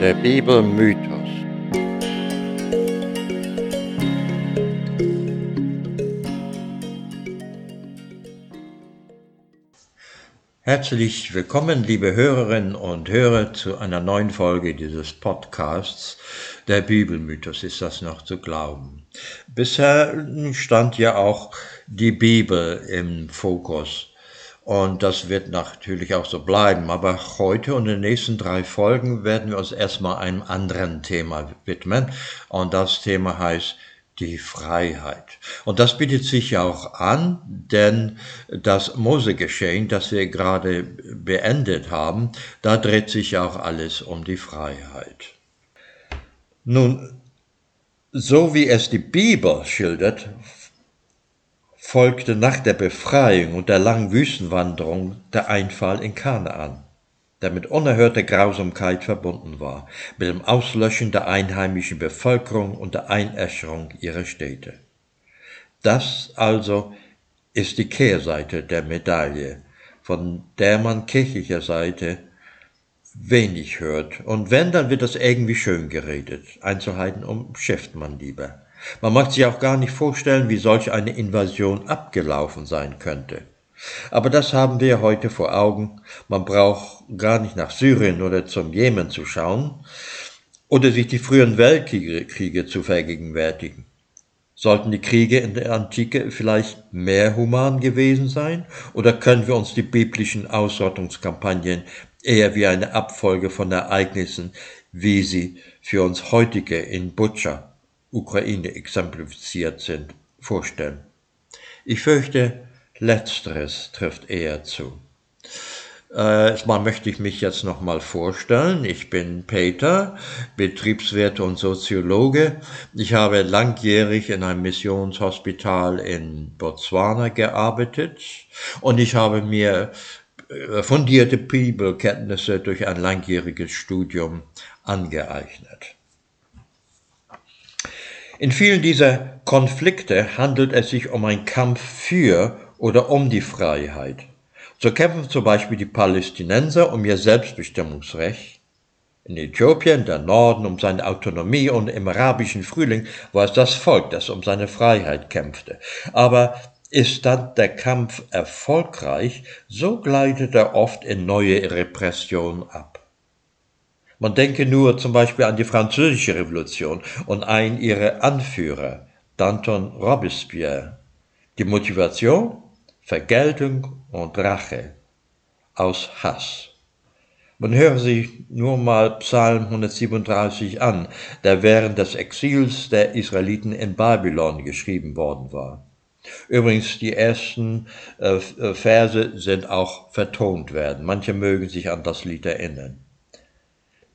Der Bibelmythos. Herzlich willkommen, liebe Hörerinnen und Hörer, zu einer neuen Folge dieses Podcasts. Der Bibelmythos ist das noch zu glauben. Bisher stand ja auch die Bibel im Fokus. Und das wird natürlich auch so bleiben. Aber heute und in den nächsten drei Folgen werden wir uns erstmal einem anderen Thema widmen. Und das Thema heißt die Freiheit. Und das bietet sich ja auch an, denn das Mose-Geschehen, das wir gerade beendet haben, da dreht sich ja auch alles um die Freiheit. Nun, so wie es die Bibel schildert, folgte nach der Befreiung und der langen Wüstenwanderung der Einfall in Kanaan, der mit unerhörter Grausamkeit verbunden war, mit dem Auslöschen der einheimischen Bevölkerung und der Einäscherung ihrer Städte. Das also ist die Kehrseite der Medaille, von der man kirchlicher Seite wenig hört, und wenn, dann wird das irgendwie schön geredet. Einzelheiten umschifft man lieber. Man mag sich auch gar nicht vorstellen, wie solch eine Invasion abgelaufen sein könnte. Aber das haben wir heute vor Augen. Man braucht gar nicht nach Syrien oder zum Jemen zu schauen oder sich die früheren Weltkriege zu vergegenwärtigen. Sollten die Kriege in der Antike vielleicht mehr human gewesen sein? Oder können wir uns die biblischen Ausrottungskampagnen eher wie eine Abfolge von Ereignissen, wie sie für uns heutige in Butscha Ukraine exemplifiziert sind, vorstellen. Ich fürchte, letzteres trifft eher zu. Äh, erstmal möchte ich mich jetzt nochmal vorstellen. Ich bin Peter, Betriebswirt und Soziologe. Ich habe langjährig in einem Missionshospital in Botswana gearbeitet und ich habe mir äh, fundierte Bibelkenntnisse durch ein langjähriges Studium angeeignet. In vielen dieser Konflikte handelt es sich um einen Kampf für oder um die Freiheit. So kämpfen zum Beispiel die Palästinenser um ihr Selbstbestimmungsrecht. In Äthiopien, der Norden, um seine Autonomie und im arabischen Frühling war es das Volk, das um seine Freiheit kämpfte. Aber ist dann der Kampf erfolgreich, so gleitet er oft in neue Repression ab. Man denke nur zum Beispiel an die Französische Revolution und einen ihrer Anführer, Danton Robespierre. Die Motivation? Vergeltung und Rache aus Hass. Man höre sich nur mal Psalm 137 an, der während des Exils der Israeliten in Babylon geschrieben worden war. Übrigens, die ersten äh, Verse sind auch vertont werden. Manche mögen sich an das Lied erinnern.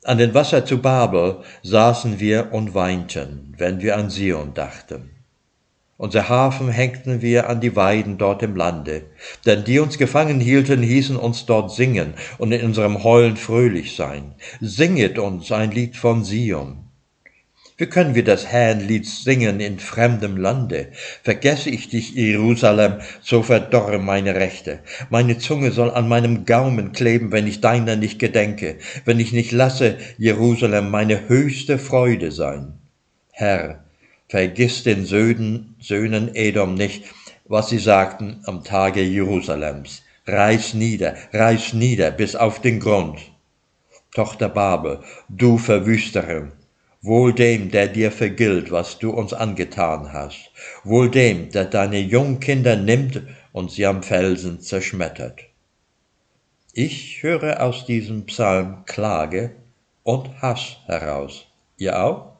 An den Wasser zu Babel saßen wir und weinten, wenn wir an Sion dachten. Unser Hafen hängten wir an die Weiden dort im Lande, denn die uns gefangen hielten, hießen uns dort singen und in unserem Heulen fröhlich sein. Singet uns ein Lied von Sion. Wie können wir das Herrnlied singen in fremdem Lande? Vergesse ich dich, Jerusalem, so verdorre meine Rechte. Meine Zunge soll an meinem Gaumen kleben, wenn ich deiner nicht gedenke, wenn ich nicht lasse, Jerusalem, meine höchste Freude sein. Herr, vergiss den Söhnen, Söhnen Edom nicht, was sie sagten am Tage Jerusalems. Reiß nieder, reiß nieder bis auf den Grund. Tochter Babel, du Verwüsterin, Wohl dem, der dir vergilt, was du uns angetan hast. Wohl dem, der deine Jungkinder nimmt und sie am Felsen zerschmettert. Ich höre aus diesem Psalm Klage und Hass heraus. Ihr auch?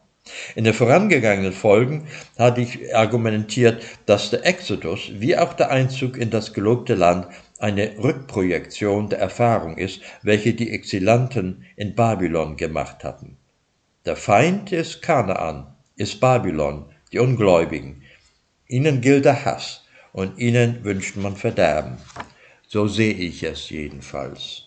In den vorangegangenen Folgen hatte ich argumentiert, dass der Exodus wie auch der Einzug in das gelobte Land eine Rückprojektion der Erfahrung ist, welche die Exilanten in Babylon gemacht hatten. Der Feind ist Kanaan, ist Babylon, die Ungläubigen. Ihnen gilt der Hass und ihnen wünscht man Verderben. So sehe ich es jedenfalls.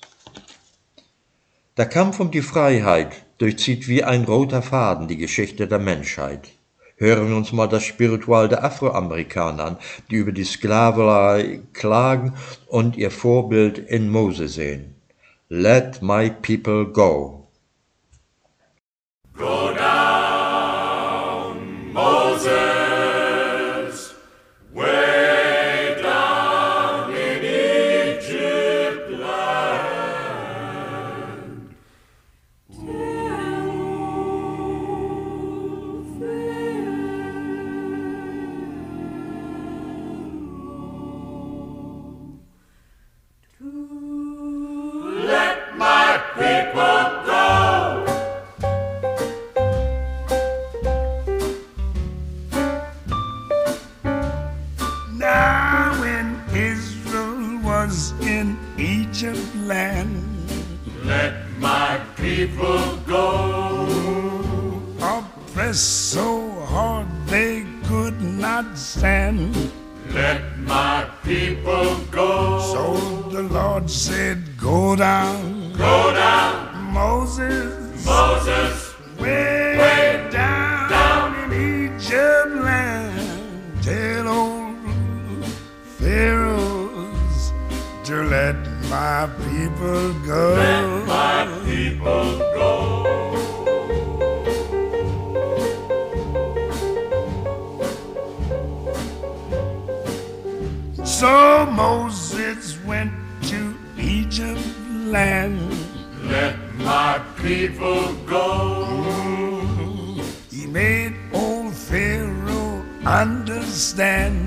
Der Kampf um die Freiheit durchzieht wie ein roter Faden die Geschichte der Menschheit. Hören wir uns mal das Spiritual der Afroamerikaner an, die über die Sklaverei klagen und ihr Vorbild in Mose sehen. Let my people go. People go. So the Lord said, Go down. Go down. Moses. Moses. Way, way down, down in Egypt land. Tell old Pharaohs to let my people go. Let my people go. So Moses went to Egypt land. Let my people go. He made old Pharaoh understand.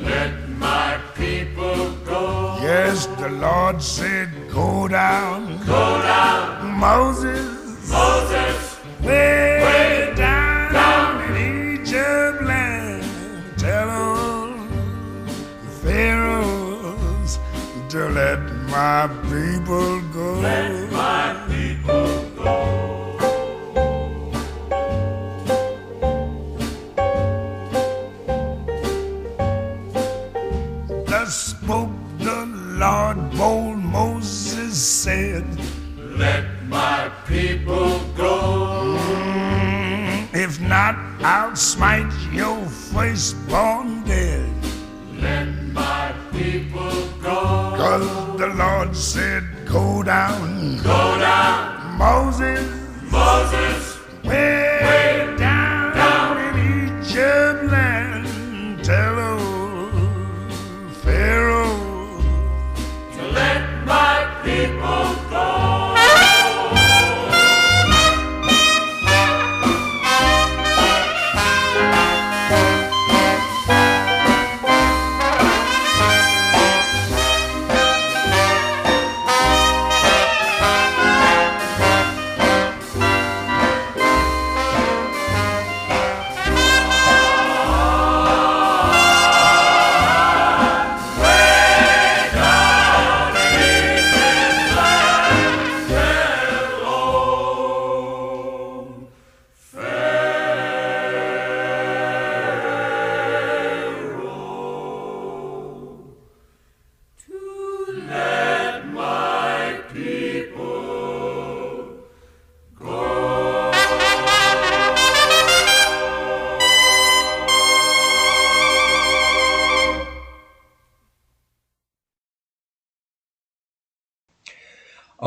Let my people go. Yes, the Lord said, Go down. Go down. Moses. Moses. Way, my people go. Let my people go. Thus spoke the Lord, bold Moses said, Let my people go. Mm, if not, I'll smite your firstborn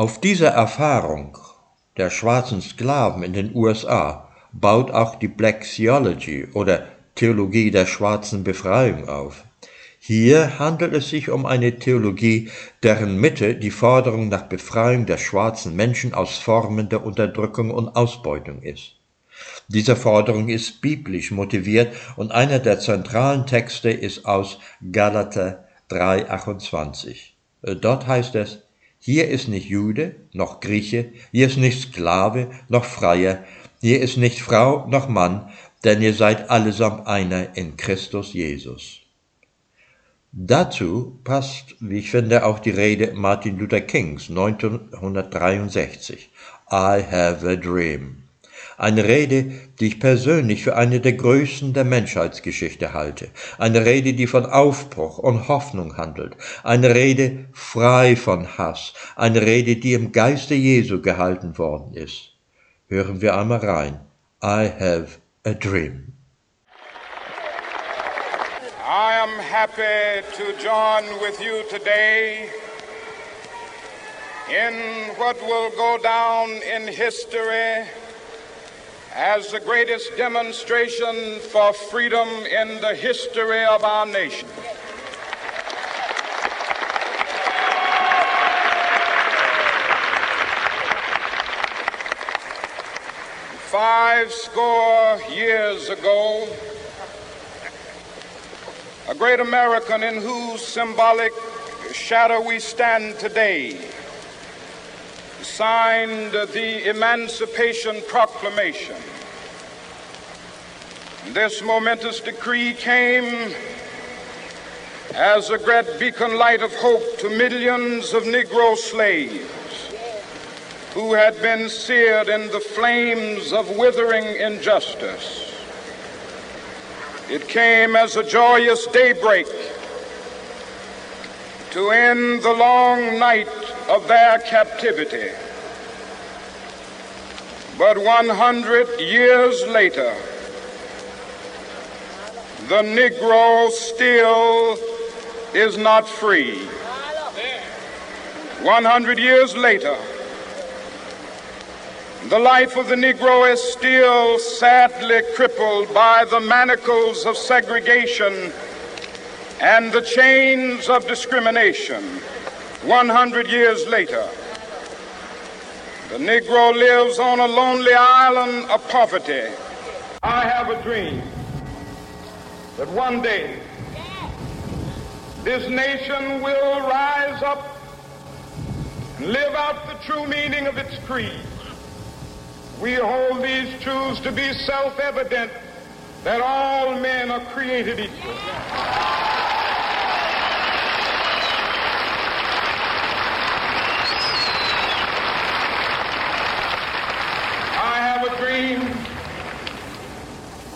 Auf dieser Erfahrung der schwarzen Sklaven in den USA baut auch die Black Theology oder Theologie der schwarzen Befreiung auf. Hier handelt es sich um eine Theologie, deren Mitte die Forderung nach Befreiung der schwarzen Menschen aus Formen der Unterdrückung und Ausbeutung ist. Diese Forderung ist biblisch motiviert und einer der zentralen Texte ist aus Galater 3,28. Äh, Dort heißt es, hier ist nicht Jude noch Grieche, hier ist nicht Sklave noch Freier, hier ist nicht Frau noch Mann, denn ihr seid allesamt einer in Christus Jesus. Dazu passt, wie ich finde, auch die Rede Martin Luther Kings 1963. I have a dream. Eine Rede, die ich persönlich für eine der größten der Menschheitsgeschichte halte. Eine Rede, die von Aufbruch und Hoffnung handelt. Eine Rede frei von Hass. Eine Rede, die im Geiste Jesu gehalten worden ist. Hören wir einmal rein. I have a dream. I am happy to join with you today in what will go down in history as the greatest demonstration for freedom in the history of our nation. Five score years ago, a great American in whose symbolic shadow we stand today, signed the Emancipation Proclamation. This momentous decree came as a great beacon light of hope to millions of Negro slaves who had been seared in the flames of withering injustice. It came as a joyous daybreak to end the long night of their captivity. But 100 years later, the Negro still is not free. 100 years later, the life of the Negro is still sadly crippled by the manacles of segregation and the chains of discrimination. 100 years later, the Negro lives on a lonely island of poverty. I have a dream that one day this nation will rise up and live out the true meaning of its creed. We hold these truths to be self-evident that all men are created equal. I have a dream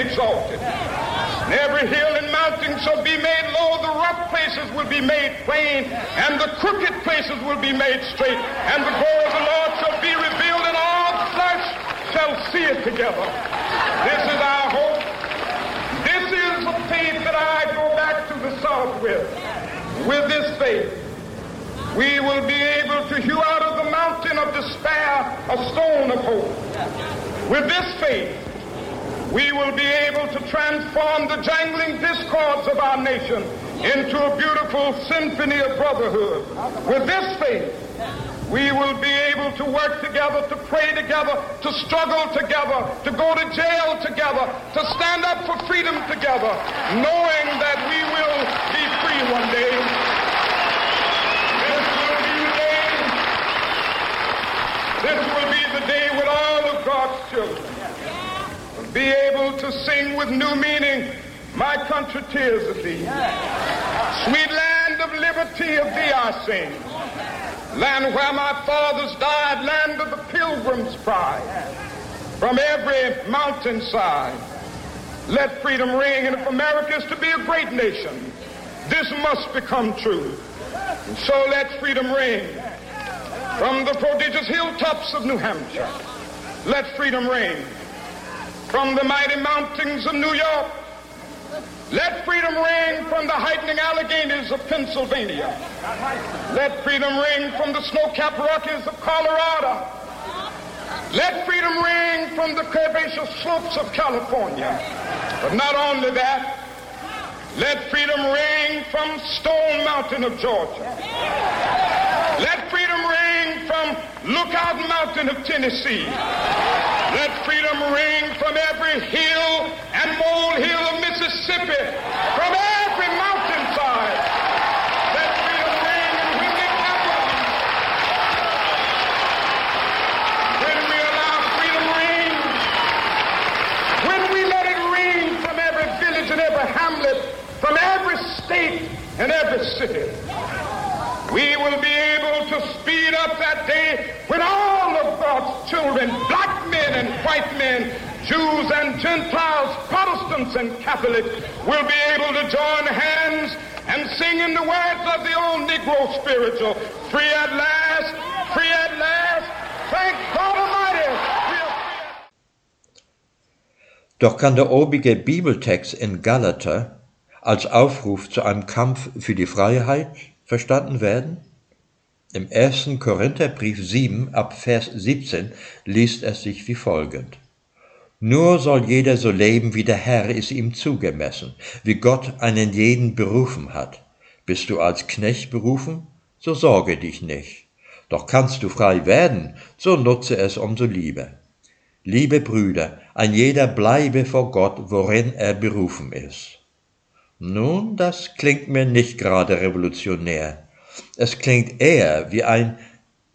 exalted. And every hill and mountain shall be made low. The rough places will be made plain, and the crooked places will be made straight. And the glory of the Lord shall be revealed, and all flesh shall see it together. This is our hope. This is the faith that I go back to the South with. With this faith, we will be able to hew out of the mountain of despair a stone of hope. With this faith, we will be able to transform the jangling discords of our nation into a beautiful symphony of brotherhood. With this faith, we will be able to work together, to pray together, to struggle together, to go to jail together, to stand up for freedom together, knowing that we will be free one day. This will be the day, this will be the day when all of God's children be able to sing with new meaning, My country tears of thee. Sweet land of liberty of thee I sing. Land where my fathers died, land of the pilgrim's pride. From every mountainside, let freedom ring. And if America is to be a great nation, this must become true. And so let freedom ring. From the prodigious hilltops of New Hampshire, let freedom ring from the mighty mountains of New York. Let freedom ring from the heightening Alleghanies of Pennsylvania. Let freedom ring from the snow-capped Rockies of Colorado. Let freedom ring from the curvaceous slopes of California. But not only that, let freedom ring from Stone Mountain of Georgia. Let freedom ring from Lookout Mountain of Tennessee. Let freedom ring from every hill and molehill of Mississippi, from every mountainside. Let freedom ring in windy capital. When we allow freedom ring, when we let it ring from every village and every hamlet, from every state and every city, we will be able to speed up that day when all of God's children, black men and white men, Jews and Gentiles, Protestants and Catholics, will be able to join hands and sing in the words of the old Negro spiritual, free at last, free at last, thank God Almighty. Doch kann der obige Bibeltext in Galater als Aufruf zu einem Kampf für die Freiheit verstanden werden? Im 1. Korintherbrief 7 ab Vers 17 liest es sich wie folgend. Nur soll jeder so leben, wie der Herr es ihm zugemessen, wie Gott einen jeden berufen hat. Bist du als Knecht berufen, so sorge dich nicht. Doch kannst du frei werden, so nutze es umso lieber. Liebe Brüder, ein jeder bleibe vor Gott, worin er berufen ist. Nun, das klingt mir nicht gerade revolutionär. Es klingt eher wie ein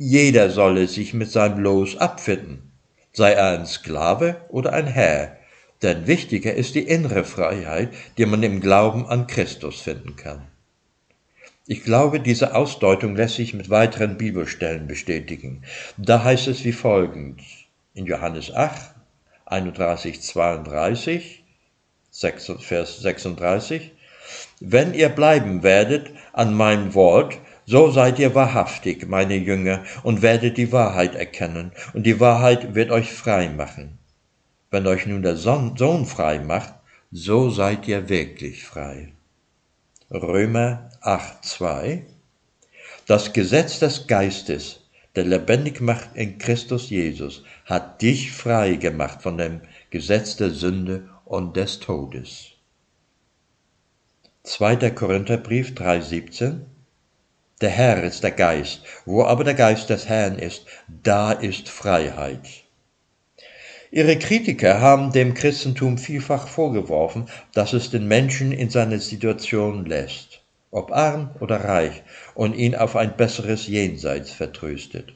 jeder solle sich mit seinem Los abfinden, sei er ein Sklave oder ein Herr, denn wichtiger ist die innere Freiheit, die man im Glauben an Christus finden kann. Ich glaube, diese Ausdeutung lässt sich mit weiteren Bibelstellen bestätigen. Da heißt es wie folgt in Johannes 8, 31, 32, 6, Vers 36, wenn ihr bleiben werdet an meinem Wort, so seid ihr wahrhaftig, meine Jünger, und werdet die Wahrheit erkennen, und die Wahrheit wird euch frei machen. Wenn euch nun der Sohn frei macht, so seid ihr wirklich frei. Römer 8, 2 Das Gesetz des Geistes, der lebendig macht in Christus Jesus, hat dich frei gemacht von dem Gesetz der Sünde und des Todes. 2. Korintherbrief 3,17 Der Herr ist der Geist, wo aber der Geist des Herrn ist, da ist Freiheit. Ihre Kritiker haben dem Christentum vielfach vorgeworfen, dass es den Menschen in seiner Situation lässt, ob arm oder reich, und ihn auf ein besseres Jenseits vertröstet.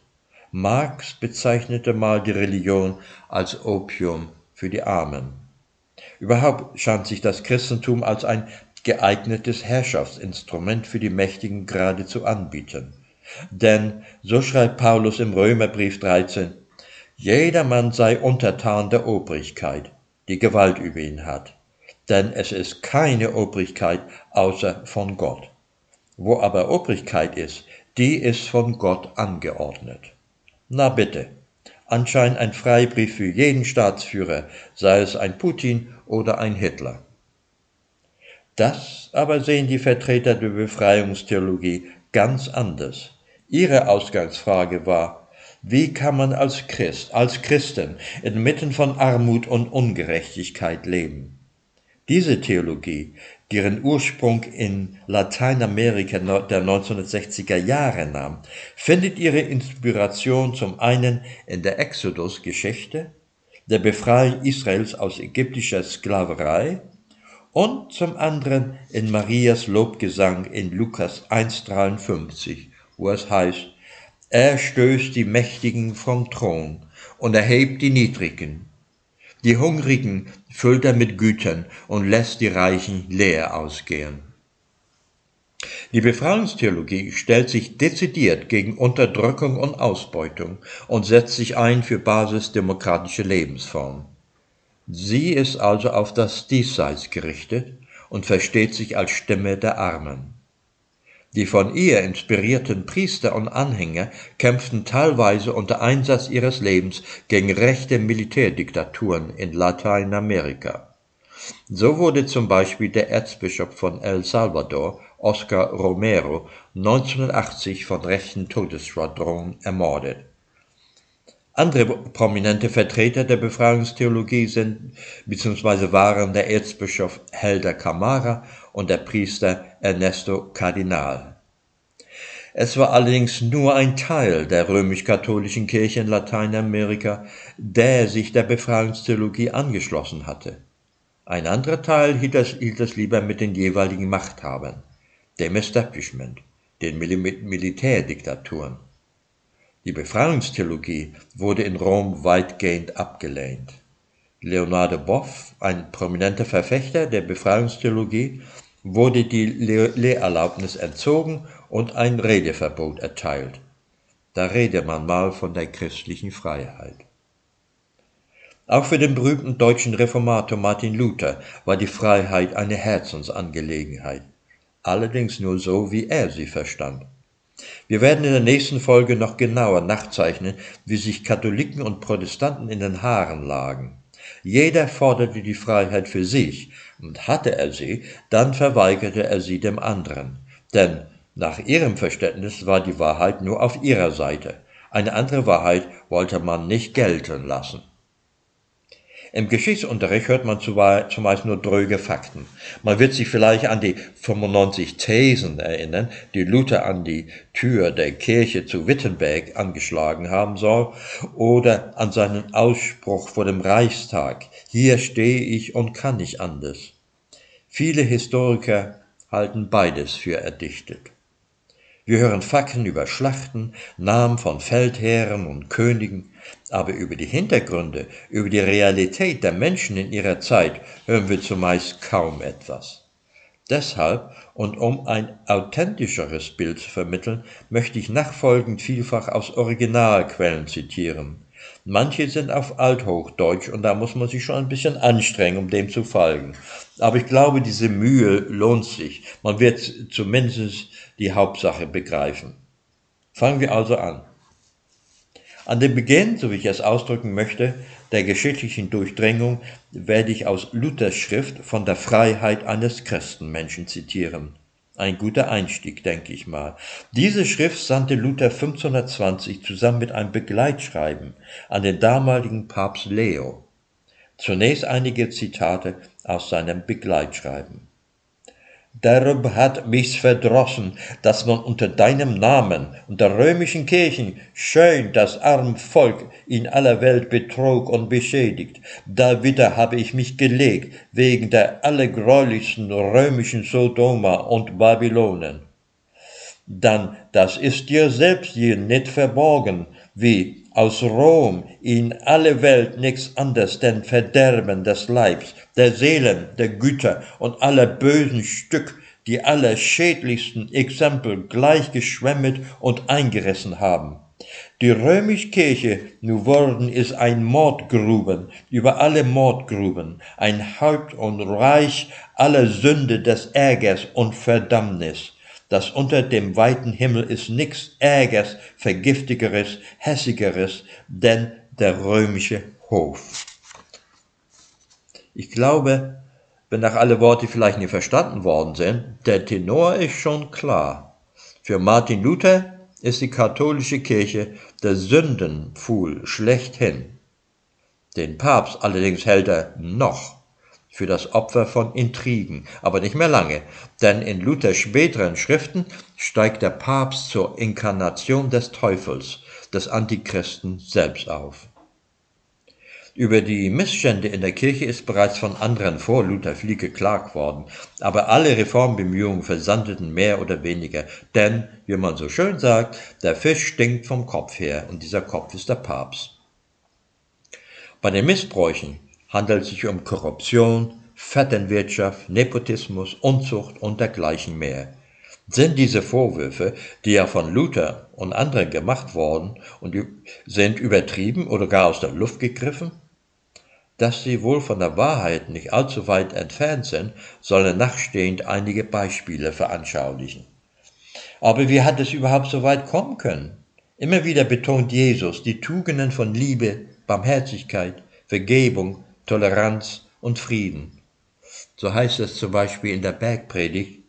Marx bezeichnete mal die Religion als Opium für die Armen. Überhaupt scheint sich das Christentum als ein geeignetes Herrschaftsinstrument für die Mächtigen geradezu anbieten. Denn, so schreibt Paulus im Römerbrief 13, jedermann sei untertan der Obrigkeit, die Gewalt über ihn hat. Denn es ist keine Obrigkeit außer von Gott. Wo aber Obrigkeit ist, die ist von Gott angeordnet. Na bitte, anscheinend ein Freibrief für jeden Staatsführer, sei es ein Putin oder ein Hitler. Das aber sehen die Vertreter der Befreiungstheologie ganz anders. Ihre Ausgangsfrage war, wie kann man als Christ, als Christen inmitten von Armut und Ungerechtigkeit leben? Diese Theologie, deren Ursprung in Lateinamerika der 1960er Jahre nahm, findet ihre Inspiration zum einen in der Exodus-Geschichte, der Befreiung Israels aus ägyptischer Sklaverei und zum anderen in Marias Lobgesang in Lukas 1,53, wo es heißt, er stößt die Mächtigen vom Thron und erhebt die Niedrigen. Die Hungrigen füllt er mit Gütern und lässt die Reichen leer ausgehen. Die Befreiungstheologie stellt sich dezidiert gegen Unterdrückung und Ausbeutung und setzt sich ein für basisdemokratische Lebensformen. Sie ist also auf das Diesseits gerichtet und versteht sich als Stimme der Armen. Die von ihr inspirierten Priester und Anhänger kämpften teilweise unter Einsatz ihres Lebens gegen rechte Militärdiktaturen in Lateinamerika. So wurde zum Beispiel der Erzbischof von El Salvador, Oscar Romero, 1980 von rechten Todesschwadronen ermordet. Andere prominente Vertreter der Befreiungstheologie sind bzw. waren der Erzbischof Helder Camara und der Priester Ernesto Cardinal. Es war allerdings nur ein Teil der römisch-katholischen Kirche in Lateinamerika, der sich der Befreiungstheologie angeschlossen hatte. Ein anderer Teil hielt es, hielt es lieber mit den jeweiligen Machthabern, dem Establishment, den Mil Militärdiktaturen. Die Befreiungstheologie wurde in Rom weitgehend abgelehnt. Leonardo Boff, ein prominenter Verfechter der Befreiungstheologie, wurde die Lehrerlaubnis entzogen und ein Redeverbot erteilt. Da rede man mal von der christlichen Freiheit. Auch für den berühmten deutschen Reformator Martin Luther war die Freiheit eine Herzensangelegenheit, allerdings nur so, wie er sie verstand. Wir werden in der nächsten Folge noch genauer nachzeichnen, wie sich Katholiken und Protestanten in den Haaren lagen. Jeder forderte die Freiheit für sich, und hatte er sie, dann verweigerte er sie dem anderen. Denn nach ihrem Verständnis war die Wahrheit nur auf ihrer Seite. Eine andere Wahrheit wollte man nicht gelten lassen. Im Geschichtsunterricht hört man zumeist nur dröge Fakten. Man wird sich vielleicht an die 95 Thesen erinnern, die Luther an die Tür der Kirche zu Wittenberg angeschlagen haben soll, oder an seinen Ausspruch vor dem Reichstag, hier stehe ich und kann nicht anders. Viele Historiker halten beides für erdichtet. Wir hören Fakten über Schlachten, Namen von Feldherren und Königen, aber über die Hintergründe, über die Realität der Menschen in ihrer Zeit hören wir zumeist kaum etwas. Deshalb und um ein authentischeres Bild zu vermitteln, möchte ich nachfolgend vielfach aus Originalquellen zitieren. Manche sind auf Althochdeutsch und da muss man sich schon ein bisschen anstrengen, um dem zu folgen. Aber ich glaube, diese Mühe lohnt sich. Man wird zumindest die Hauptsache begreifen. Fangen wir also an. An dem Beginn, so wie ich es ausdrücken möchte, der geschichtlichen Durchdringung werde ich aus Luthers Schrift von der Freiheit eines Christenmenschen zitieren. Ein guter Einstieg, denke ich mal. Diese Schrift sandte Luther 1520 zusammen mit einem Begleitschreiben an den damaligen Papst Leo. Zunächst einige Zitate aus seinem Begleitschreiben. Darum hat mich's verdrossen, dass man unter deinem Namen und der römischen Kirchen schön das arm Volk in aller Welt betrog und beschädigt. Da wieder habe ich mich gelegt wegen der allergräulichsten römischen Sodoma und Babylonen. Dann, das ist dir selbst hier nicht verborgen, wie aus Rom in alle Welt nichts anderes denn Verderben des Leibs, der Seelen, der Güter und aller bösen Stück, die aller schädlichsten Exempel gleich geschwemmet und eingerissen haben. Die römische Kirche nu worden ist ein Mordgruben über alle Mordgruben, ein Haupt und Reich aller Sünde des Ärgers und Verdammnis dass unter dem weiten Himmel ist nichts Ärgers, Vergiftigeres, Hässigeres, denn der römische Hof. Ich glaube, wenn nach alle Worte vielleicht nicht verstanden worden sind, der Tenor ist schon klar. Für Martin Luther ist die katholische Kirche der Sündenpfuhl schlechthin. Den Papst allerdings hält er noch für das Opfer von Intrigen, aber nicht mehr lange, denn in Luthers späteren Schriften steigt der Papst zur Inkarnation des Teufels, des Antichristen selbst auf. Über die Missstände in der Kirche ist bereits von anderen vor Luther viel geklagt worden, aber alle Reformbemühungen versandeten mehr oder weniger, denn, wie man so schön sagt, der Fisch stinkt vom Kopf her und dieser Kopf ist der Papst. Bei den Missbräuchen handelt sich um Korruption, Vetternwirtschaft, Nepotismus, Unzucht und dergleichen mehr. Sind diese Vorwürfe, die ja von Luther und anderen gemacht worden und sind übertrieben oder gar aus der Luft gegriffen? Dass sie wohl von der Wahrheit nicht allzu weit entfernt sind, sollen nachstehend einige Beispiele veranschaulichen. Aber wie hat es überhaupt so weit kommen können? Immer wieder betont Jesus die Tugenden von Liebe, Barmherzigkeit, Vergebung, Toleranz und Frieden. So heißt es zum Beispiel in der Bergpredigt,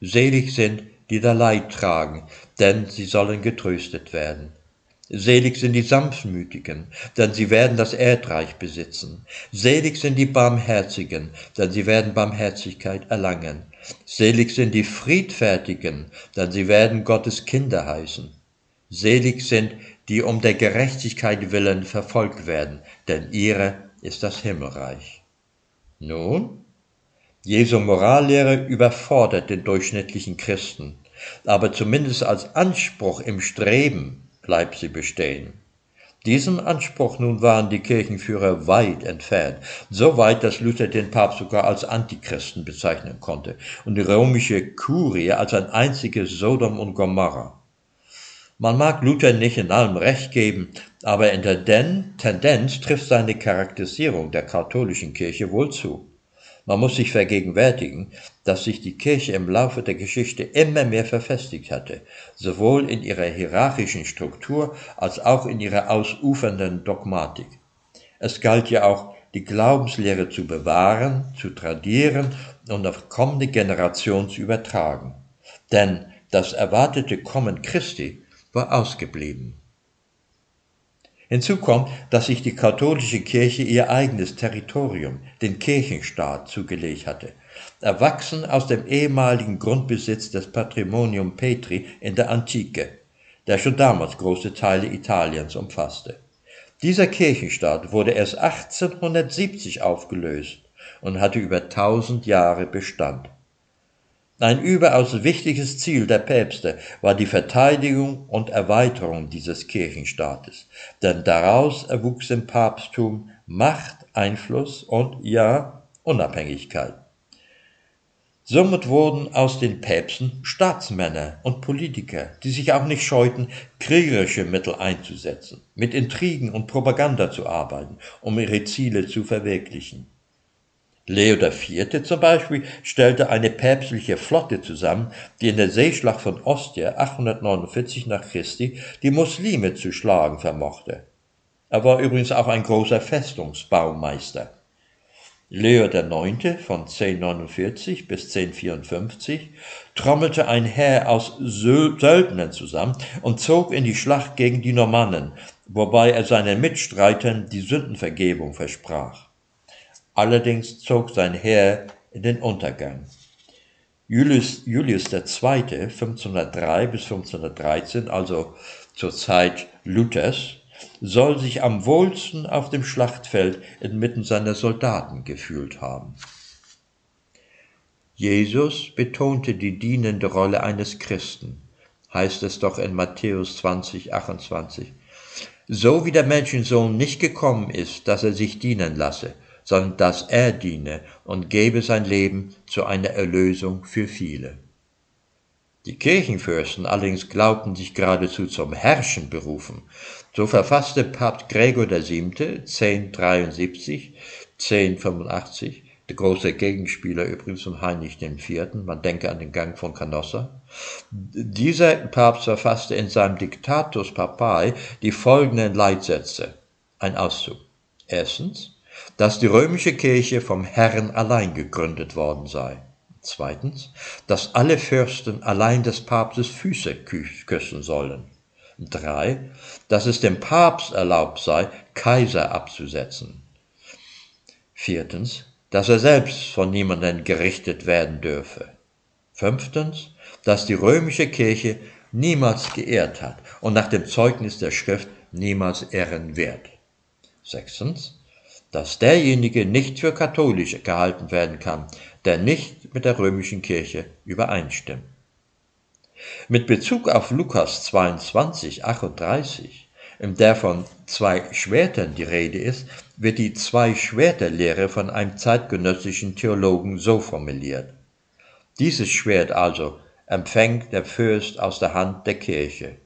selig sind, die da Leid tragen, denn sie sollen getröstet werden. Selig sind die Sanftmütigen, denn sie werden das Erdreich besitzen. Selig sind die Barmherzigen, denn sie werden Barmherzigkeit erlangen. Selig sind die Friedfertigen, denn sie werden Gottes Kinder heißen. Selig sind, die um der Gerechtigkeit willen verfolgt werden, denn ihre ist das Himmelreich. Nun, Jesu Morallehre überfordert den durchschnittlichen Christen, aber zumindest als Anspruch im Streben bleibt sie bestehen. Diesem Anspruch nun waren die Kirchenführer weit entfernt, so weit, dass Luther den Papst sogar als Antichristen bezeichnen konnte und die römische Kurie als ein einziges Sodom und Gomorra. Man mag Luther nicht in allem recht geben, aber in der Tendenz trifft seine Charakterisierung der katholischen Kirche wohl zu. Man muss sich vergegenwärtigen, dass sich die Kirche im Laufe der Geschichte immer mehr verfestigt hatte, sowohl in ihrer hierarchischen Struktur als auch in ihrer ausufernden Dogmatik. Es galt ja auch, die Glaubenslehre zu bewahren, zu tradieren und auf kommende Generationen zu übertragen. Denn das erwartete Kommen Christi war ausgeblieben. Hinzu kommt, dass sich die katholische Kirche ihr eigenes Territorium, den Kirchenstaat, zugelegt hatte, erwachsen aus dem ehemaligen Grundbesitz des Patrimonium Petri in der Antike, der schon damals große Teile Italiens umfasste. Dieser Kirchenstaat wurde erst 1870 aufgelöst und hatte über tausend Jahre Bestand. Ein überaus wichtiges Ziel der Päpste war die Verteidigung und Erweiterung dieses Kirchenstaates, denn daraus erwuchs im Papsttum Macht, Einfluss und ja Unabhängigkeit. Somit wurden aus den Päpsten Staatsmänner und Politiker, die sich auch nicht scheuten, kriegerische Mittel einzusetzen, mit Intrigen und Propaganda zu arbeiten, um ihre Ziele zu verwirklichen. Leo IV. zum Beispiel stellte eine päpstliche Flotte zusammen, die in der Seeschlacht von Ostia 849 nach Christi die Muslime zu schlagen vermochte. Er war übrigens auch ein großer Festungsbaumeister. Leo IX. von 1049 bis 1054 trommelte ein Heer aus Söldnern zusammen und zog in die Schlacht gegen die Normannen, wobei er seinen Mitstreitern die Sündenvergebung versprach. Allerdings zog sein Heer in den Untergang. Julius, Julius II. 1503 bis 1513, also zur Zeit Luthers, soll sich am wohlsten auf dem Schlachtfeld inmitten seiner Soldaten gefühlt haben. Jesus betonte die dienende Rolle eines Christen, heißt es doch in Matthäus 20, 28. So wie der Menschensohn nicht gekommen ist, dass er sich dienen lasse, sondern dass er diene und gebe sein Leben zu einer Erlösung für viele. Die Kirchenfürsten allerdings glaubten sich geradezu zum Herrschen berufen. So verfasste Papst Gregor VII. 1073, 1085, der große Gegenspieler übrigens von Heinrich IV., man denke an den Gang von Canossa. Dieser Papst verfasste in seinem Diktatus Papae die folgenden Leitsätze. Ein Auszug. Erstens, dass die römische Kirche vom Herrn allein gegründet worden sei. Zweitens, dass alle Fürsten allein des Papstes Füße küssen sollen. Drei, dass es dem Papst erlaubt sei, Kaiser abzusetzen. Viertens, dass er selbst von niemandem gerichtet werden dürfe. Fünftens, dass die römische Kirche niemals geehrt hat und nach dem Zeugnis der Schrift niemals ehren wird. Sechstens, dass derjenige nicht für katholisch gehalten werden kann, der nicht mit der römischen Kirche übereinstimmt. Mit Bezug auf Lukas 22, 38, in der von zwei Schwertern die Rede ist, wird die Zwei-Schwerter-Lehre von einem zeitgenössischen Theologen so formuliert. Dieses Schwert also empfängt der Fürst aus der Hand der Kirche,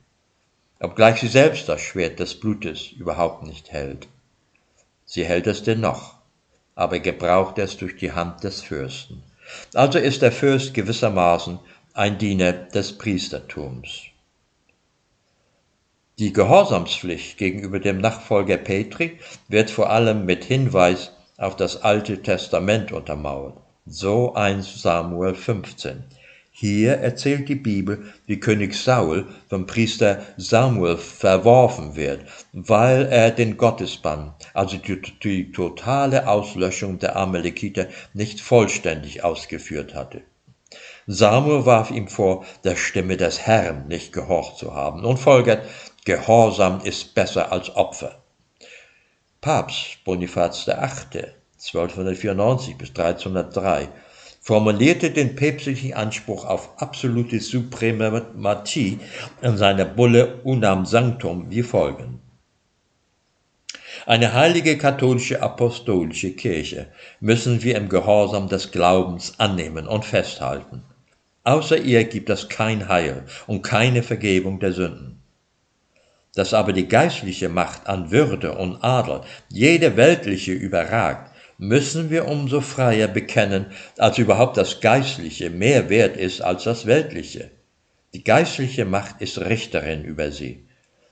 obgleich sie selbst das Schwert des Blutes überhaupt nicht hält. Sie hält es dennoch, aber gebraucht es durch die Hand des Fürsten. Also ist der Fürst gewissermaßen ein Diener des Priestertums. Die Gehorsamspflicht gegenüber dem Nachfolger Petri wird vor allem mit Hinweis auf das Alte Testament untermauert. So 1 Samuel 15. Hier erzählt die Bibel, wie König Saul vom Priester Samuel verworfen wird, weil er den Gottesbann, also die, die totale Auslöschung der Amalekiter, nicht vollständig ausgeführt hatte. Samuel warf ihm vor, der Stimme des Herrn nicht gehorcht zu haben und folgert, Gehorsam ist besser als Opfer. Papst Bonifaz VIII. 1294 bis 1303 formulierte den päpstlichen Anspruch auf absolute Suprematie in seiner Bulle Unam Sanctum wie folgen. Eine heilige katholische apostolische Kirche müssen wir im Gehorsam des Glaubens annehmen und festhalten. Außer ihr gibt es kein Heil und keine Vergebung der Sünden. Dass aber die geistliche Macht an Würde und Adel jede weltliche überragt, müssen wir umso freier bekennen, als überhaupt das Geistliche mehr wert ist als das Weltliche. Die geistliche Macht ist Richterin über sie.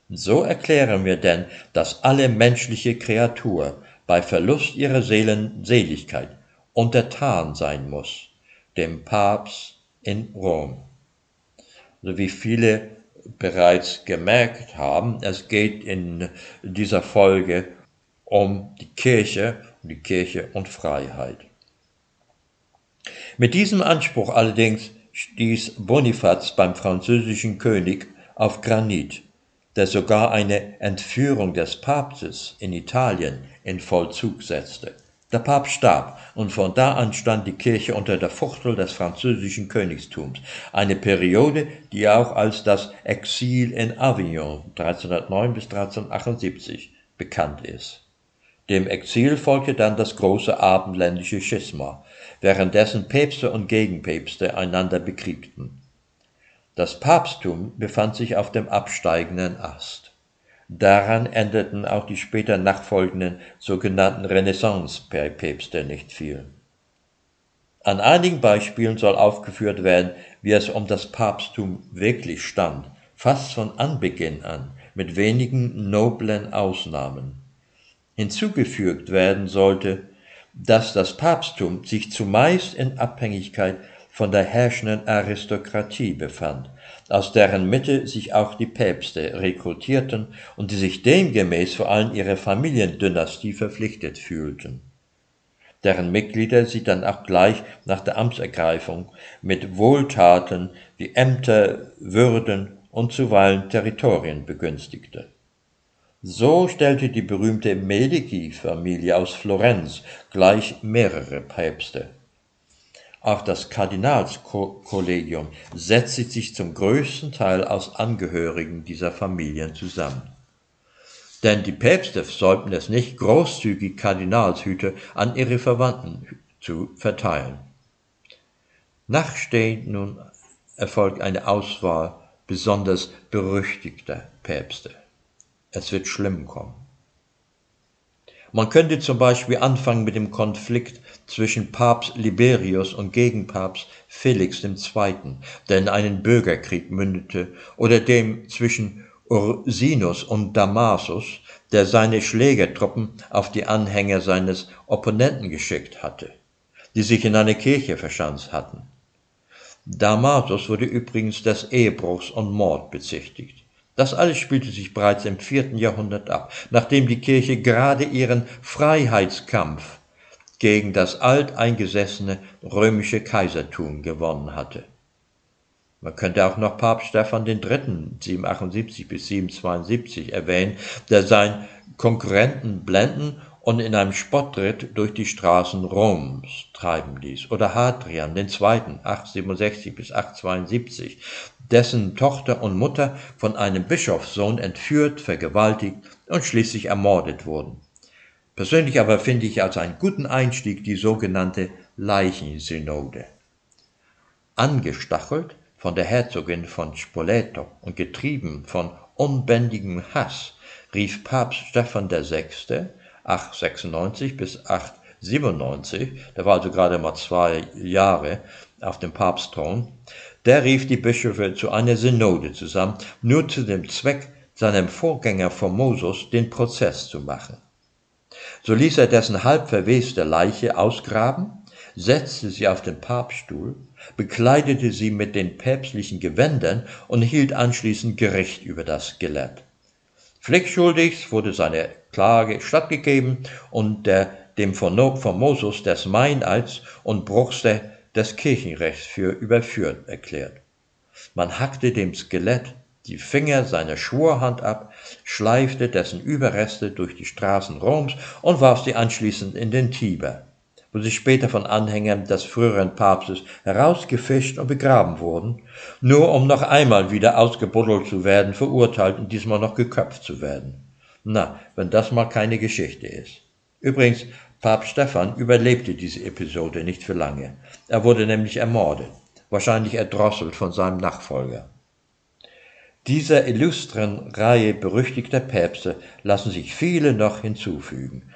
So erklären wir denn, dass alle menschliche Kreatur bei Verlust ihrer Seelenseligkeit untertan sein muss, dem Papst in Rom. So wie viele bereits gemerkt haben, es geht in dieser Folge um die Kirche die Kirche und Freiheit. Mit diesem Anspruch allerdings stieß Bonifaz beim französischen König auf Granit, der sogar eine Entführung des Papstes in Italien in Vollzug setzte. Der Papst starb und von da an stand die Kirche unter der Fuchtel des französischen Königstums, eine Periode, die auch als das Exil in Avignon 1309 bis 1378 bekannt ist. Dem Exil folgte dann das große abendländische Schisma, währenddessen Päpste und Gegenpäpste einander bekriegten. Das Papsttum befand sich auf dem absteigenden Ast. Daran änderten auch die später nachfolgenden sogenannten Renaissance-Päpste nicht viel. An einigen Beispielen soll aufgeführt werden, wie es um das Papsttum wirklich stand, fast von Anbeginn an, mit wenigen noblen Ausnahmen hinzugefügt werden sollte, dass das Papsttum sich zumeist in Abhängigkeit von der herrschenden Aristokratie befand, aus deren Mitte sich auch die Päpste rekrutierten und die sich demgemäß vor allem ihrer Familiendynastie verpflichtet fühlten, deren Mitglieder sie dann auch gleich nach der Amtsergreifung mit Wohltaten wie Ämter, Würden und zuweilen Territorien begünstigte. So stellte die berühmte Medici-Familie aus Florenz gleich mehrere Päpste. Auch das Kardinalskollegium setzte sich zum größten Teil aus Angehörigen dieser Familien zusammen. Denn die Päpste sollten es nicht großzügig Kardinalshüte an ihre Verwandten zu verteilen. Nachstehend nun erfolgt eine Auswahl besonders berüchtigter Päpste es wird schlimm kommen. Man könnte zum Beispiel anfangen mit dem Konflikt zwischen Papst Liberius und Gegenpapst Felix II., der in einen Bürgerkrieg mündete, oder dem zwischen Ursinus und Damasus, der seine Schlägertruppen auf die Anhänger seines Opponenten geschickt hatte, die sich in einer Kirche verschanzt hatten. Damasus wurde übrigens des Ehebruchs und Mord bezichtigt. Das alles spielte sich bereits im vierten Jahrhundert ab, nachdem die Kirche gerade ihren Freiheitskampf gegen das alteingesessene römische Kaisertum gewonnen hatte. Man könnte auch noch Papst Stephan III. 778 bis 772 erwähnen, der seinen Konkurrenten blenden und in einem Spottritt durch die Straßen Roms treiben ließ. Oder Hadrian II. 867 bis 872, dessen Tochter und Mutter von einem Bischofssohn entführt, vergewaltigt und schließlich ermordet wurden. Persönlich aber finde ich als einen guten Einstieg die sogenannte Leichensynode. Angestachelt von der Herzogin von Spoleto und getrieben von unbändigem Hass rief Papst Stephan VI. 896 bis 897, der war also gerade mal zwei Jahre auf dem Papstthron, der rief die Bischöfe zu einer Synode zusammen, nur zu dem Zweck, seinem Vorgänger Formosus den Prozess zu machen. So ließ er dessen halb verweste Leiche ausgraben, setzte sie auf den Papststuhl, bekleidete sie mit den päpstlichen Gewändern und hielt anschließend Gericht über das Skelett. Pflichtschuldig wurde seine Klage stattgegeben und der, dem Formosus des Meineids und Bruchs des Kirchenrechts für überführt erklärt. Man hackte dem Skelett die Finger seiner Schwurhand ab, schleifte dessen Überreste durch die Straßen Roms und warf sie anschließend in den Tiber, wo sie später von Anhängern des früheren Papstes herausgefischt und begraben wurden, nur um noch einmal wieder ausgebuddelt zu werden, verurteilt und diesmal noch geköpft zu werden. Na, wenn das mal keine Geschichte ist. Übrigens, Papst Stephan überlebte diese Episode nicht für lange. Er wurde nämlich ermordet, wahrscheinlich erdrosselt von seinem Nachfolger. Dieser illustren Reihe berüchtigter Päpste lassen sich viele noch hinzufügen.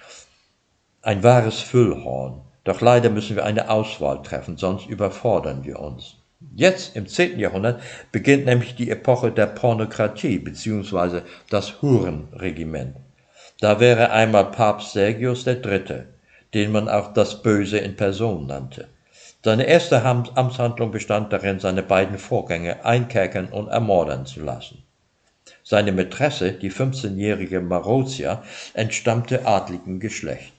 Ein wahres Füllhorn, doch leider müssen wir eine Auswahl treffen, sonst überfordern wir uns. Jetzt im 10. Jahrhundert beginnt nämlich die Epoche der Pornokratie bzw. das Hurenregiment. Da wäre einmal Papst Sergius III., den man auch das Böse in Person nannte. Seine erste Amtshandlung bestand darin, seine beiden Vorgänger einkerkern und ermordern zu lassen. Seine Mätresse, die 15-jährige Marozia, entstammte adligem Geschlecht.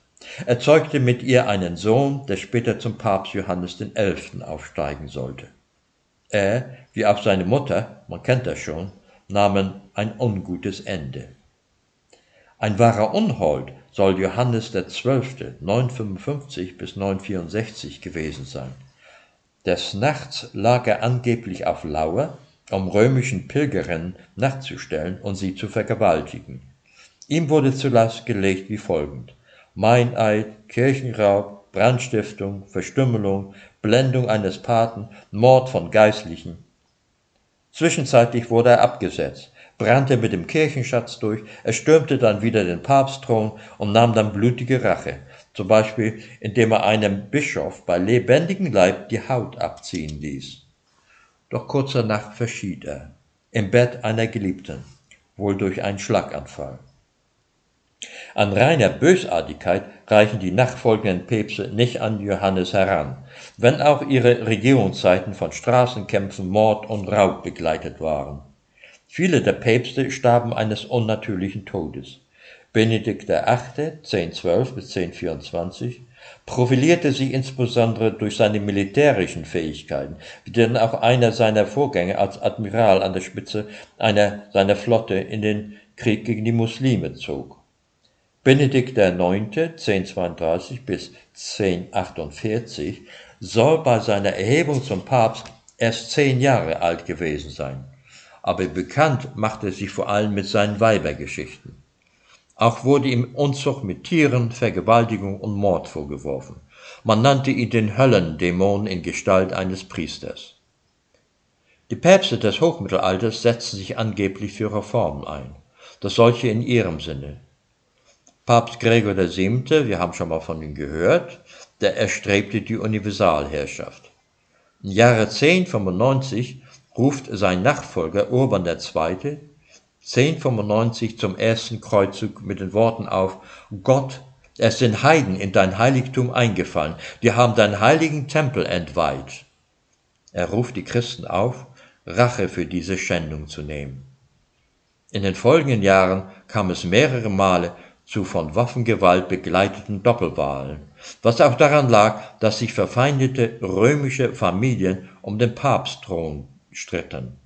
Er zeugte mit ihr einen Sohn, der später zum Papst Johannes XI. aufsteigen sollte. Er, wie auch seine Mutter, man kennt das schon, nahmen ein ungutes Ende. Ein wahrer Unhold soll Johannes XII. 955 bis 964 gewesen sein. Des Nachts lag er angeblich auf Lauer, um römischen Pilgerinnen nachzustellen und sie zu vergewaltigen. Ihm wurde zu Last gelegt wie folgend Meineid, Kirchenraub, Brandstiftung, Verstümmelung, Blendung eines Paten, Mord von Geistlichen. Zwischenzeitlich wurde er abgesetzt, brannte mit dem Kirchenschatz durch, erstürmte dann wieder den Papstthron und nahm dann blutige Rache, zum Beispiel indem er einem Bischof bei lebendigem Leib die Haut abziehen ließ. Doch kurz danach verschied er, im Bett einer Geliebten, wohl durch einen Schlaganfall. An reiner Bösartigkeit reichen die nachfolgenden Päpste nicht an Johannes heran, wenn auch ihre Regierungszeiten von Straßenkämpfen, Mord und Raub begleitet waren. Viele der Päpste starben eines unnatürlichen Todes. Benedikt VIII. (1012 bis 1024) profilierte sich insbesondere durch seine militärischen Fähigkeiten, wie denn auch einer seiner Vorgänger als Admiral an der Spitze einer seiner Flotte in den Krieg gegen die Muslime zog. Benedikt IX. (1032 bis 1048) soll bei seiner Erhebung zum Papst erst zehn Jahre alt gewesen sein aber bekannt machte er sich vor allem mit seinen Weibergeschichten. Auch wurde ihm Unzucht mit Tieren, Vergewaltigung und Mord vorgeworfen. Man nannte ihn den Höllendämon in Gestalt eines Priesters. Die Päpste des Hochmittelalters setzten sich angeblich für Reformen ein, das solche in ihrem Sinne. Papst Gregor VII., wir haben schon mal von ihm gehört, der erstrebte die Universalherrschaft. Im Jahre 1095 ruft sein Nachfolger Urban II. 1095 zum ersten Kreuzzug mit den Worten auf, Gott, es sind Heiden in dein Heiligtum eingefallen, die haben deinen heiligen Tempel entweiht. Er ruft die Christen auf, Rache für diese Schändung zu nehmen. In den folgenden Jahren kam es mehrere Male zu von Waffengewalt begleiteten Doppelwahlen, was auch daran lag, dass sich verfeindete römische Familien um den Papstthron stritten.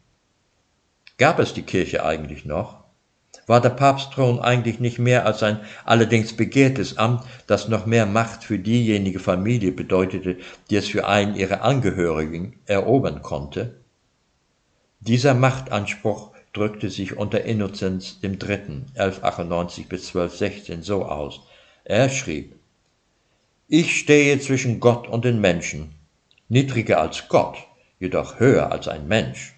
Gab es die Kirche eigentlich noch? War der Papstthron eigentlich nicht mehr als ein allerdings begehrtes Amt, das noch mehr Macht für diejenige Familie bedeutete, die es für einen ihrer Angehörigen erobern konnte? Dieser Machtanspruch drückte sich unter Innozenz III. 1198 bis 1216 so aus. Er schrieb, Ich stehe zwischen Gott und den Menschen, niedriger als Gott, jedoch höher als ein Mensch.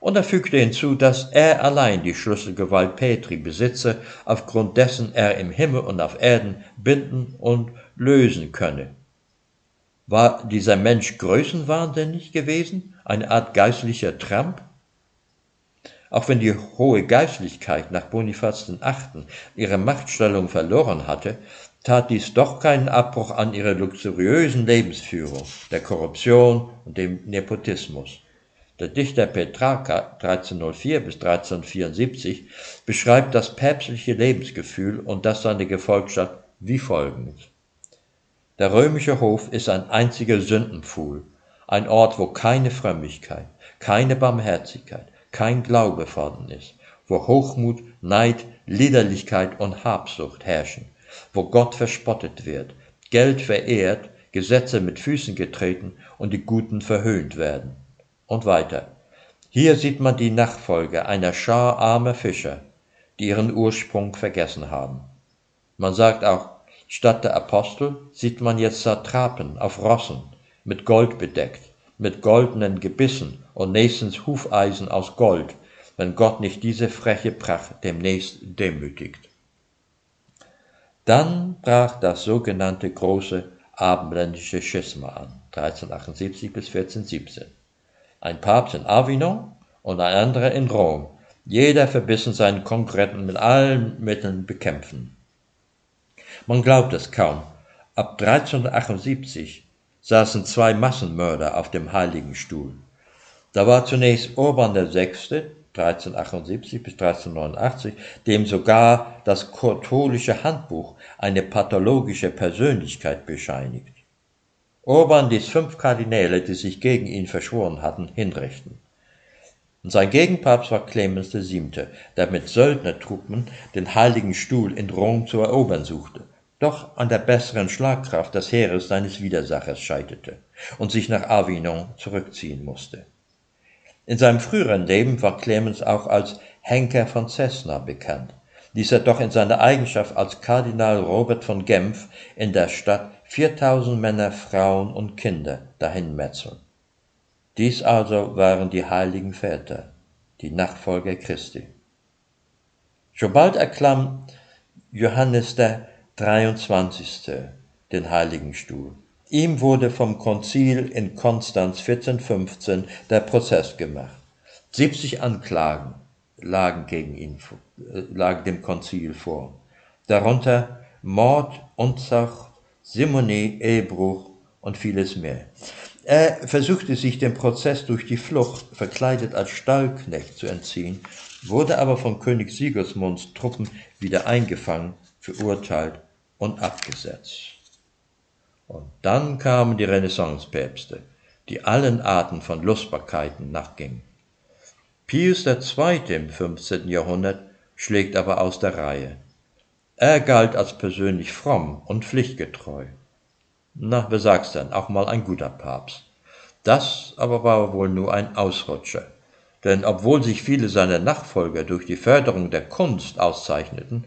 Und er fügte hinzu, dass er allein die Schlüsselgewalt Petri besitze, aufgrund dessen er im Himmel und auf Erden binden und lösen könne. War dieser Mensch größenwahnsinnig gewesen, eine Art geistlicher Tramp? Auch wenn die hohe Geistlichkeit nach Bonifaz VIII. ihre Machtstellung verloren hatte, tat dies doch keinen Abbruch an ihrer luxuriösen Lebensführung, der Korruption und dem Nepotismus. Der Dichter Petrarca 1304 bis 1374 beschreibt das päpstliche Lebensgefühl und das seiner Gefolgschaft wie folgend. Der römische Hof ist ein einziger Sündenpfuhl, ein Ort, wo keine Frömmigkeit, keine Barmherzigkeit, kein Glaube vorhanden ist, wo Hochmut, Neid, Liederlichkeit und Habsucht herrschen, wo Gott verspottet wird, Geld verehrt, Gesetze mit Füßen getreten und die Guten verhöhnt werden. Und weiter. Hier sieht man die Nachfolge einer Schar armer Fischer, die ihren Ursprung vergessen haben. Man sagt auch, statt der Apostel sieht man jetzt Satrapen auf Rossen, mit Gold bedeckt, mit goldenen Gebissen und nächstens Hufeisen aus Gold, wenn Gott nicht diese freche Pracht demnächst demütigt. Dann brach das sogenannte große abendländische Schisma an, 1378 bis 1417. Ein Papst in Avignon und ein anderer in Rom, jeder verbissen seinen Konkurrenten mit allen Mitteln bekämpfen. Man glaubt es kaum, ab 1378 saßen zwei Massenmörder auf dem Heiligen Stuhl. Da war zunächst Urban VI., 1378 bis 1389, dem sogar das katholische Handbuch eine pathologische Persönlichkeit bescheinigt. Urban ließ fünf Kardinäle, die sich gegen ihn verschworen hatten, hinrichten. Und sein Gegenpapst war Clemens VII., der mit Söldnertruppen den Heiligen Stuhl in Rom zu erobern suchte, doch an der besseren Schlagkraft des Heeres seines Widersachers scheiterte und sich nach Avignon zurückziehen musste. In seinem früheren Leben war Clemens auch als Henker von Cessna bekannt, ließ er doch in seiner Eigenschaft als Kardinal Robert von Genf in der Stadt 4000 Männer, Frauen und Kinder dahinmetzeln. Dies also waren die heiligen Väter, die Nachfolger Christi. Schon bald erklomm Johannes der 23. den heiligen Stuhl. Ihm wurde vom Konzil in Konstanz 1415 der Prozess gemacht. 70 Anklagen lagen gegen ihn, äh, lagen dem Konzil vor. Darunter Mord, Unzucht, Simonie, Ehebruch und vieles mehr. Er versuchte sich dem Prozess durch die Flucht, verkleidet als Stallknecht, zu entziehen, wurde aber von König Sigismunds Truppen wieder eingefangen, verurteilt und abgesetzt. Und dann kamen die Renaissancepäpste, die allen Arten von Lustbarkeiten nachgingen. Pius II. im 15. Jahrhundert schlägt aber aus der Reihe. Er galt als persönlich fromm und pflichtgetreu. Na, wer sagt's denn, auch mal ein guter Papst. Das aber war wohl nur ein Ausrutscher. Denn obwohl sich viele seiner Nachfolger durch die Förderung der Kunst auszeichneten,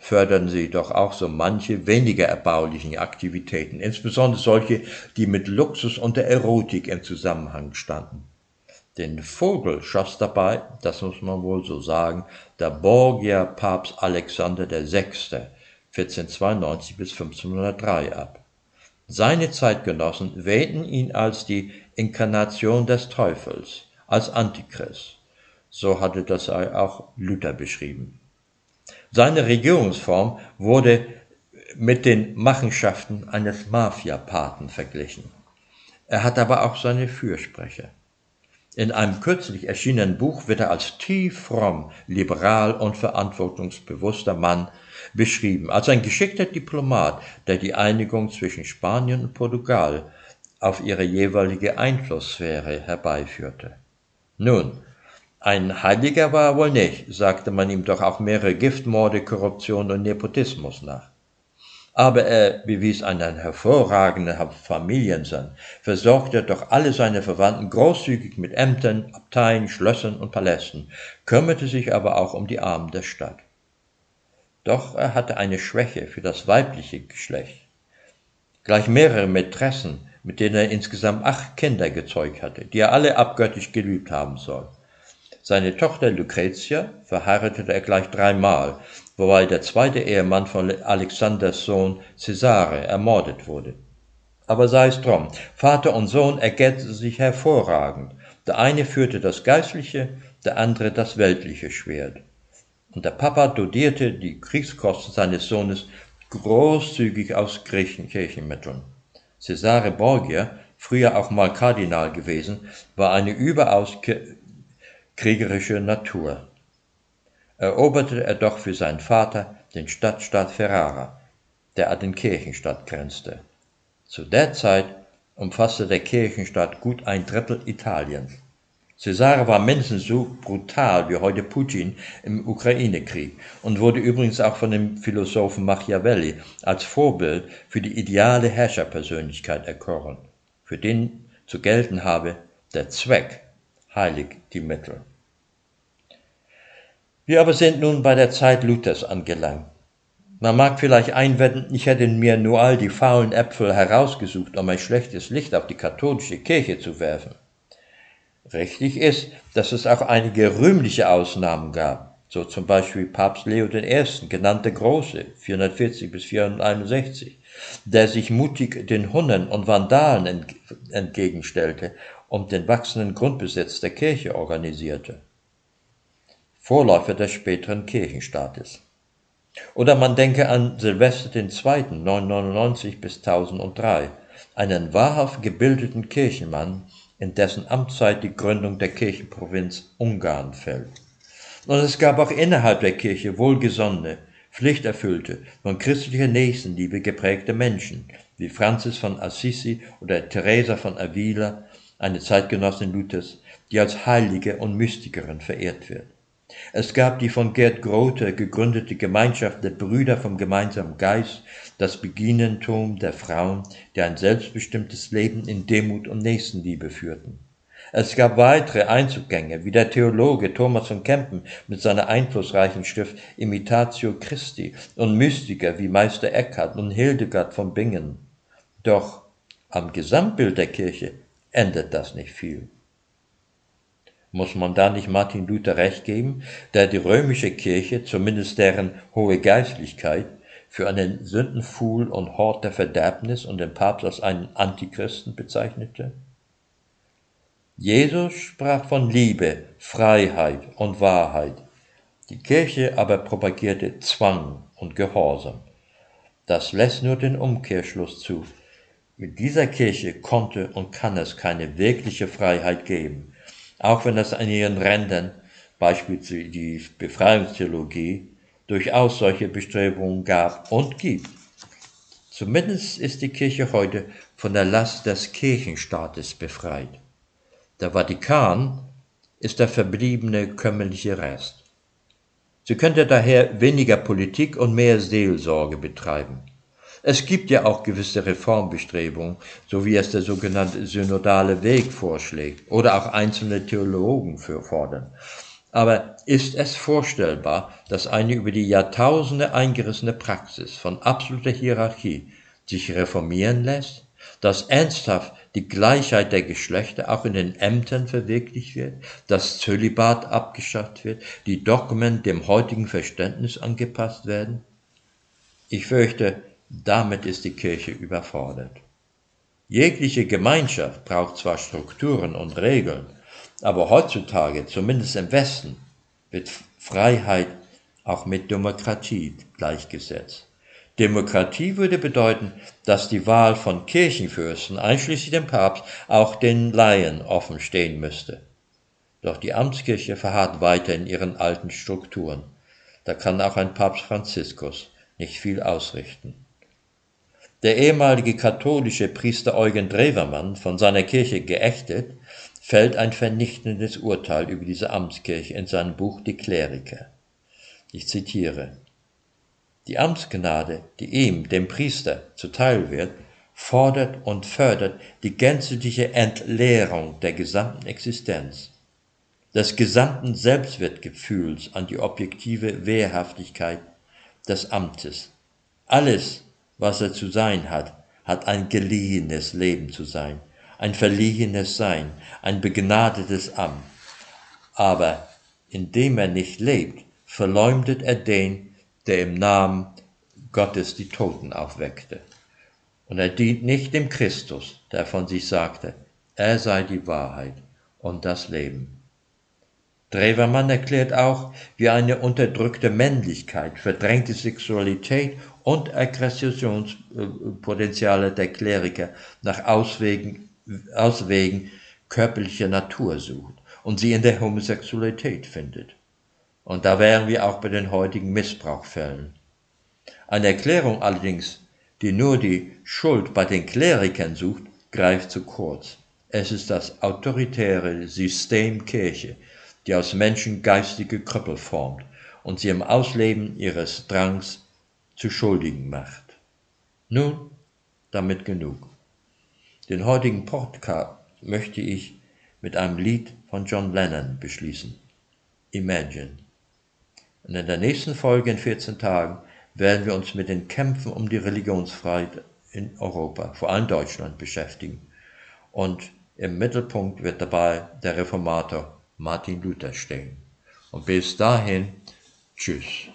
fördern sie doch auch so manche weniger erbaulichen Aktivitäten, insbesondere solche, die mit Luxus und der Erotik im Zusammenhang standen. Den Vogel schoss dabei, das muss man wohl so sagen, der Borgia Papst Alexander VI. 1492 bis 1503 ab. Seine Zeitgenossen wählten ihn als die Inkarnation des Teufels, als Antichrist. So hatte das auch Luther beschrieben. Seine Regierungsform wurde mit den Machenschaften eines Mafiapaten verglichen. Er hat aber auch seine Fürsprecher. In einem kürzlich erschienenen Buch wird er als tief fromm, liberal und verantwortungsbewusster Mann beschrieben, als ein geschickter Diplomat, der die Einigung zwischen Spanien und Portugal auf ihre jeweilige Einflusssphäre herbeiführte. Nun, ein Heiliger war er wohl nicht, sagte man ihm doch auch mehrere Giftmorde, Korruption und Nepotismus nach. Aber er bewies einen hervorragenden Familiensinn, versorgte doch alle seine Verwandten großzügig mit Ämtern, Abteien, Schlössern und Palästen, kümmerte sich aber auch um die Armen der Stadt. Doch er hatte eine Schwäche für das weibliche Geschlecht. Gleich mehrere Mätressen, mit denen er insgesamt acht Kinder gezeugt hatte, die er alle abgöttisch geliebt haben soll. Seine Tochter Lucretia verheiratete er gleich dreimal, wobei der zweite Ehemann von Alexanders Sohn Cesare ermordet wurde. Aber sei es drum, Vater und Sohn ergänzten sich hervorragend. Der eine führte das geistliche, der andere das weltliche Schwert. Und der Papa dodierte die Kriegskosten seines Sohnes großzügig aus Kirchenmitteln. Cesare Borgia, früher auch mal Kardinal gewesen, war eine überaus kriegerische Natur. Eroberte er doch für seinen Vater den Stadtstaat Ferrara, der an den Kirchenstaat grenzte. Zu der Zeit umfasste der Kirchenstaat gut ein Drittel Italiens. Cesare war mindestens so brutal wie heute Putin im Ukraine-Krieg und wurde übrigens auch von dem Philosophen Machiavelli als Vorbild für die ideale Herrscherpersönlichkeit erkoren, für den zu gelten habe, der Zweck heiligt die Mittel. Wir aber sind nun bei der Zeit Luthers angelangt. Man mag vielleicht einwenden, ich hätte mir nur all die faulen Äpfel herausgesucht, um ein schlechtes Licht auf die katholische Kirche zu werfen. Richtig ist, dass es auch einige rühmliche Ausnahmen gab, so zum Beispiel Papst Leo I., genannt der Große, 440 bis 461, der sich mutig den Hunnen und Vandalen entgegenstellte und den wachsenden Grundbesitz der Kirche organisierte. Vorläufer des späteren Kirchenstaates. Oder man denke an Silvester II. 999 bis 1003, einen wahrhaft gebildeten Kirchenmann, in dessen Amtszeit die Gründung der Kirchenprovinz Ungarn fällt. Und es gab auch innerhalb der Kirche wohlgesonnene, pflichterfüllte, von christlicher Nächstenliebe geprägte Menschen, wie Francis von Assisi oder Teresa von Avila, eine Zeitgenossin Luthers, die als Heilige und Mystikerin verehrt wird. Es gab die von Gerd Grote gegründete Gemeinschaft der Brüder vom gemeinsamen Geist, das Beginnentum der Frauen, die ein selbstbestimmtes Leben in Demut und Nächstenliebe führten. Es gab weitere Einzuggänge, wie der Theologe Thomas von Kempen mit seiner einflussreichen Schrift Imitatio Christi und Mystiker wie Meister Eckhart und Hildegard von Bingen. Doch am Gesamtbild der Kirche ändert das nicht viel. Muss man da nicht Martin Luther recht geben, der die römische Kirche, zumindest deren hohe Geistlichkeit, für einen Sündenfuhl und Hort der Verderbnis und den Papst als einen Antichristen bezeichnete? Jesus sprach von Liebe, Freiheit und Wahrheit. Die Kirche aber propagierte Zwang und Gehorsam. Das lässt nur den Umkehrschluss zu. Mit dieser Kirche konnte und kann es keine wirkliche Freiheit geben auch wenn es an ihren Rändern, beispielsweise die Befreiungstheologie, durchaus solche Bestrebungen gab und gibt. Zumindest ist die Kirche heute von der Last des Kirchenstaates befreit. Der Vatikan ist der verbliebene kümmerliche Rest. Sie könnte daher weniger Politik und mehr Seelsorge betreiben. Es gibt ja auch gewisse Reformbestrebungen, so wie es der sogenannte synodale Weg vorschlägt oder auch einzelne Theologen fordern. Aber ist es vorstellbar, dass eine über die Jahrtausende eingerissene Praxis von absoluter Hierarchie sich reformieren lässt, dass ernsthaft die Gleichheit der Geschlechter auch in den Ämtern verwirklicht wird, dass Zölibat abgeschafft wird, die Dogmen dem heutigen Verständnis angepasst werden? Ich fürchte, damit ist die Kirche überfordert. Jegliche Gemeinschaft braucht zwar Strukturen und Regeln, aber heutzutage, zumindest im Westen, wird Freiheit auch mit Demokratie gleichgesetzt. Demokratie würde bedeuten, dass die Wahl von Kirchenfürsten, einschließlich dem Papst, auch den Laien offen stehen müsste. Doch die Amtskirche verharrt weiter in ihren alten Strukturen. Da kann auch ein Papst Franziskus nicht viel ausrichten. Der ehemalige katholische Priester Eugen Drewermann, von seiner Kirche geächtet, fällt ein vernichtendes Urteil über diese Amtskirche in seinem Buch Die Kleriker. Ich zitiere Die Amtsgnade, die ihm, dem Priester, zuteil wird, fordert und fördert die gänzliche Entleerung der gesamten Existenz, des gesamten Selbstwertgefühls an die objektive Wehrhaftigkeit des Amtes. Alles was er zu sein hat, hat ein geliehenes Leben zu sein, ein verliehenes Sein, ein begnadetes Amt. Aber indem er nicht lebt, verleumdet er den, der im Namen Gottes die Toten aufweckte. Und er dient nicht dem Christus, der von sich sagte, er sei die Wahrheit und das Leben. Drewermann erklärt auch, wie eine unterdrückte Männlichkeit, verdrängte Sexualität und Aggressionspotenziale der Kleriker nach Auswegen, Auswegen körperlicher Natur sucht und sie in der Homosexualität findet. Und da wären wir auch bei den heutigen Missbrauchfällen. Eine Erklärung allerdings, die nur die Schuld bei den Klerikern sucht, greift zu kurz. Es ist das autoritäre System Kirche, die aus Menschen geistige Krüppel formt und sie im Ausleben ihres Drangs zu Schuldigen macht. Nun, damit genug. Den heutigen Podcast möchte ich mit einem Lied von John Lennon beschließen. Imagine. Und in der nächsten Folge in 14 Tagen werden wir uns mit den Kämpfen um die Religionsfreiheit in Europa, vor allem Deutschland, beschäftigen. Und im Mittelpunkt wird dabei der Reformator Martin Luther stehen. Und bis dahin, tschüss.